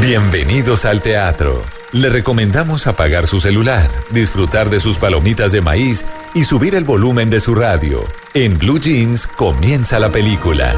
Bienvenidos al teatro. Le recomendamos apagar su celular, disfrutar de sus palomitas de maíz y subir el volumen de su radio. En Blue Jeans comienza la película.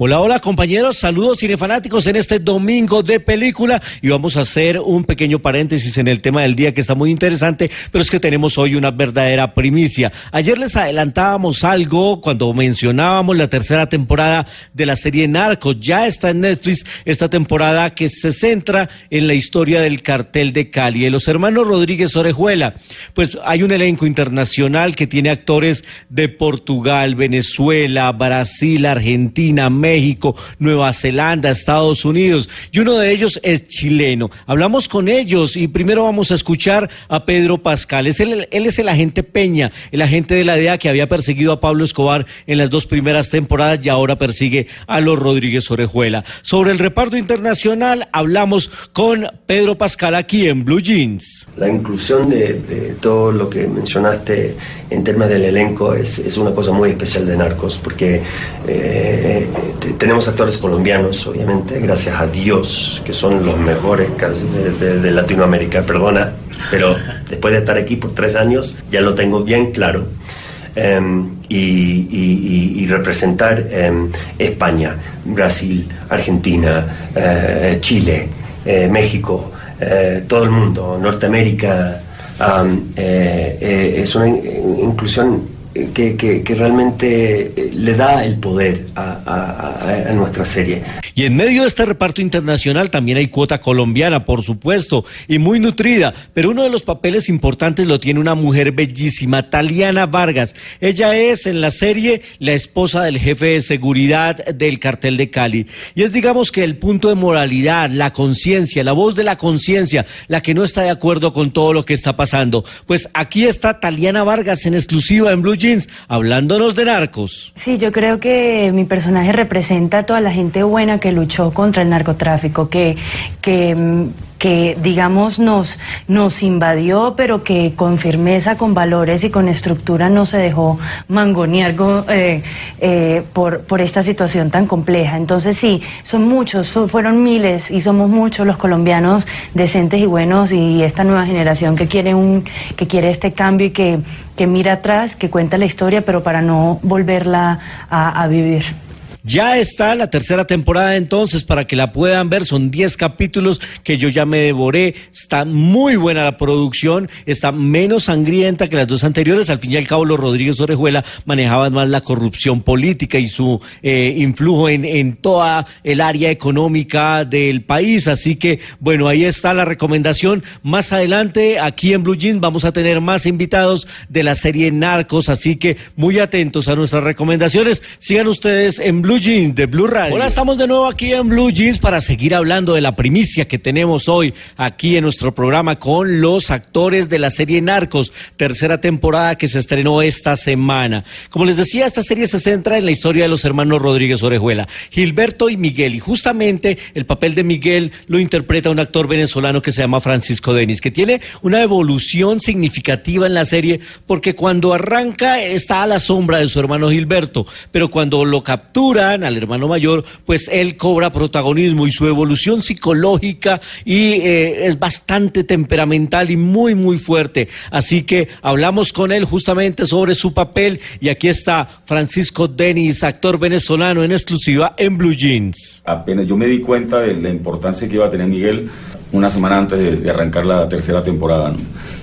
Hola, hola compañeros, saludos cinefanáticos en este domingo de película y vamos a hacer un pequeño paréntesis en el tema del día que está muy interesante, pero es que tenemos hoy una verdadera primicia. Ayer les adelantábamos algo cuando mencionábamos la tercera temporada de la serie Narcos, ya está en Netflix esta temporada que se centra en la historia del cartel de Cali, de los hermanos Rodríguez Orejuela. Pues hay un elenco internacional que tiene actores de Portugal, Venezuela, Brasil, Argentina, México, México, Nueva Zelanda, Estados Unidos, y uno de ellos es chileno. Hablamos con ellos y primero vamos a escuchar a Pedro Pascal. Es él es el agente Peña, el agente de la DEA que había perseguido a Pablo Escobar en las dos primeras temporadas y ahora persigue a los Rodríguez Orejuela. Sobre el reparto internacional hablamos con Pedro Pascal aquí en Blue Jeans. La inclusión de, todo lo que mencionaste en términos del elenco es, una cosa muy especial de Narcos, porque eh, tenemos actores colombianos, obviamente, gracias a Dios, que son los mejores de, Latinoamérica, perdona, pero después de estar aquí por tres años ya lo tengo bien claro. Em, y, representar em, España, Brasil, Argentina, eh, Chile, eh, México, eh, todo el mundo, Norteamérica, es una inclusión que, que, realmente eh, le da el poder a, a, nuestra serie. Y en medio de este reparto internacional también hay cuota colombiana, por supuesto, y muy nutrida, pero uno de los papeles importantes lo tiene una mujer bellísima, Taliana Vargas. Ella es en la serie la esposa del jefe de seguridad del cartel de Cali. Y es digamos que el punto de moralidad, la conciencia, la voz de la conciencia, la que no está de acuerdo con todo lo que está pasando. Pues aquí está Taliana Vargas en exclusiva en Blue hablándonos de narcos. Sí, yo creo que mi personaje representa a toda la gente buena que luchó contra el narcotráfico, que, que que digamos nos, nos invadió, pero que con firmeza, con valores y con estructura no se dejó mangonear eh, eh, por, por esta situación tan compleja. Entonces sí, son muchos, fueron miles y somos muchos los colombianos decentes y buenos y esta nueva generación que quiere, un, que quiere este cambio y que, que mira atrás, que cuenta la historia, pero para no volverla a vivir. Ya está la tercera temporada entonces para que la puedan ver. Son 10 capítulos que yo ya me devoré. Está muy buena la producción. Está menos sangrienta que las dos anteriores. Al fin y al cabo, los Rodríguez Orejuela manejaban más la corrupción política y su eh, influjo en, en toda el área económica del país. Así que, bueno, ahí está la recomendación. Más adelante, aquí en Blue Jeans, vamos a tener más invitados de la serie Narcos. Así que muy atentos a nuestras recomendaciones. Sigan ustedes en Blue Jeans de Blue Radio. Hola, estamos de nuevo aquí en Blue Jeans para seguir hablando de la primicia que tenemos hoy aquí en nuestro programa con los actores de la serie Narcos, tercera temporada que se estrenó esta semana. Como les decía, esta serie se centra en la historia de los hermanos Rodríguez Orejuela, Gilberto y Miguel, y justamente el papel de Miguel lo interpreta un actor venezolano que se llama Francisco Denis, que tiene una evolución significativa en la serie porque cuando arranca está a la sombra de su hermano Gilberto, pero cuando lo captura al hermano mayor, pues él cobra protagonismo y su evolución psicológica y eh, es bastante temperamental y muy, muy fuerte. Así que hablamos con él justamente sobre su papel y aquí está Francisco Denis, actor venezolano en exclusiva en Blue Jeans. Apenas yo me di cuenta de la importancia que iba a tener Miguel una semana antes de, arrancar la tercera temporada.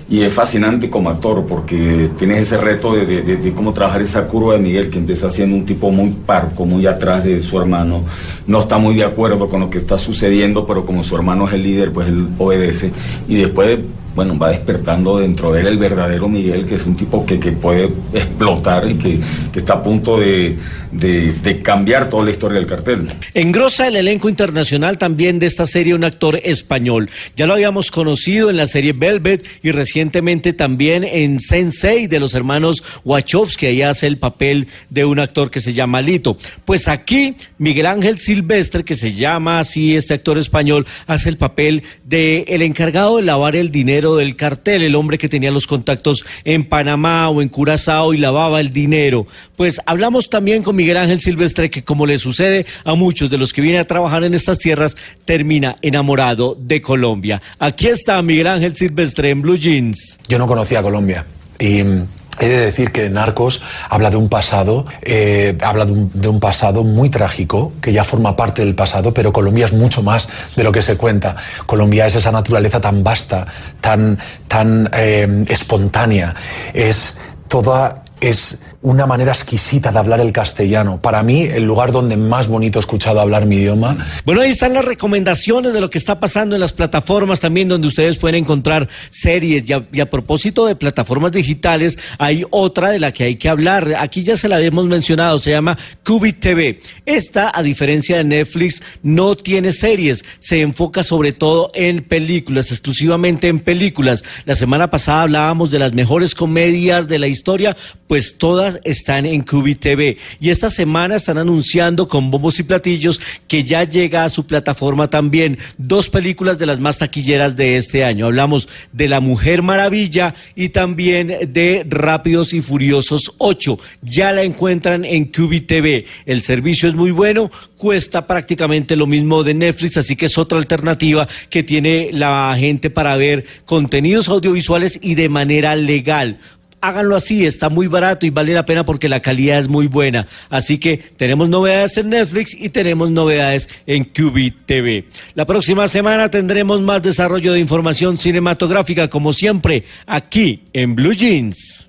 Y es fascinante como actor porque tienes ese reto de, cómo trabajar esa curva de Miguel, que empieza siendo un tipo muy parco, muy atrás de su hermano. No está muy de acuerdo con lo que está sucediendo, pero como su hermano es el líder, pues él obedece. Y después bueno, va despertando dentro de él el verdadero Miguel, que es un tipo que, que puede explotar y que, que está a punto de, de, cambiar toda la historia del cartel. Engrosa el elenco internacional también de esta serie un actor español. Ya lo habíamos conocido en la serie Velvet y recientemente también en Sensei de los hermanos Wachowski, ahí hace el papel de un actor que se llama Lito. Pues aquí Miguel Ángel Silvestre, que se llama así este actor español, hace el papel de el encargado de lavar el dinero del cartel, el hombre que tenía los contactos en Panamá o en Curazao y lavaba el dinero. Pues hablamos también con Miguel Ángel Silvestre, que como le sucede a muchos de los que vienen a trabajar en estas tierras, termina enamorado de Colombia. Aquí está Miguel Ángel Silvestre en Blue Jeans. Yo no conocía Colombia y He de decir que Narcos habla de un pasado, eh, habla de un, pasado muy trágico, que ya forma parte del pasado, pero Colombia es mucho más de lo que se cuenta. Colombia es esa naturaleza tan vasta, tan, tan eh, espontánea, es toda es una manera exquisita de hablar el castellano. Para mí, el lugar donde más bonito he escuchado hablar mi idioma. Bueno, ahí están las recomendaciones de lo que está pasando en las plataformas también, donde ustedes pueden encontrar series. Y a, propósito de plataformas digitales, hay otra de la que hay que hablar. Aquí ya se la habíamos mencionado, se llama Qubit TV. Esta, a diferencia de Netflix, no tiene series, se enfoca sobre todo en películas, exclusivamente en películas. La semana pasada hablábamos de las mejores comedias de la historia, todas están en Qubit TV. Y esta semana están anunciando con bombos y platillos que ya llega a su plataforma también dos películas de las más taquilleras de este año. Hablamos de La Mujer Maravilla y también de Rápidos y Furiosos 8. Ya la encuentran en Qubit TV. El servicio es muy bueno, cuesta prácticamente lo mismo de Netflix, así que es otra alternativa que tiene la gente para ver contenidos audiovisuales y de manera legal háganlo así, está muy barato y vale la pena porque la calidad es muy buena. Así que tenemos novedades en Netflix y tenemos novedades en Qubit TV. La próxima semana tendremos más desarrollo de información cinematográfica, como siempre, aquí en Blue Jeans.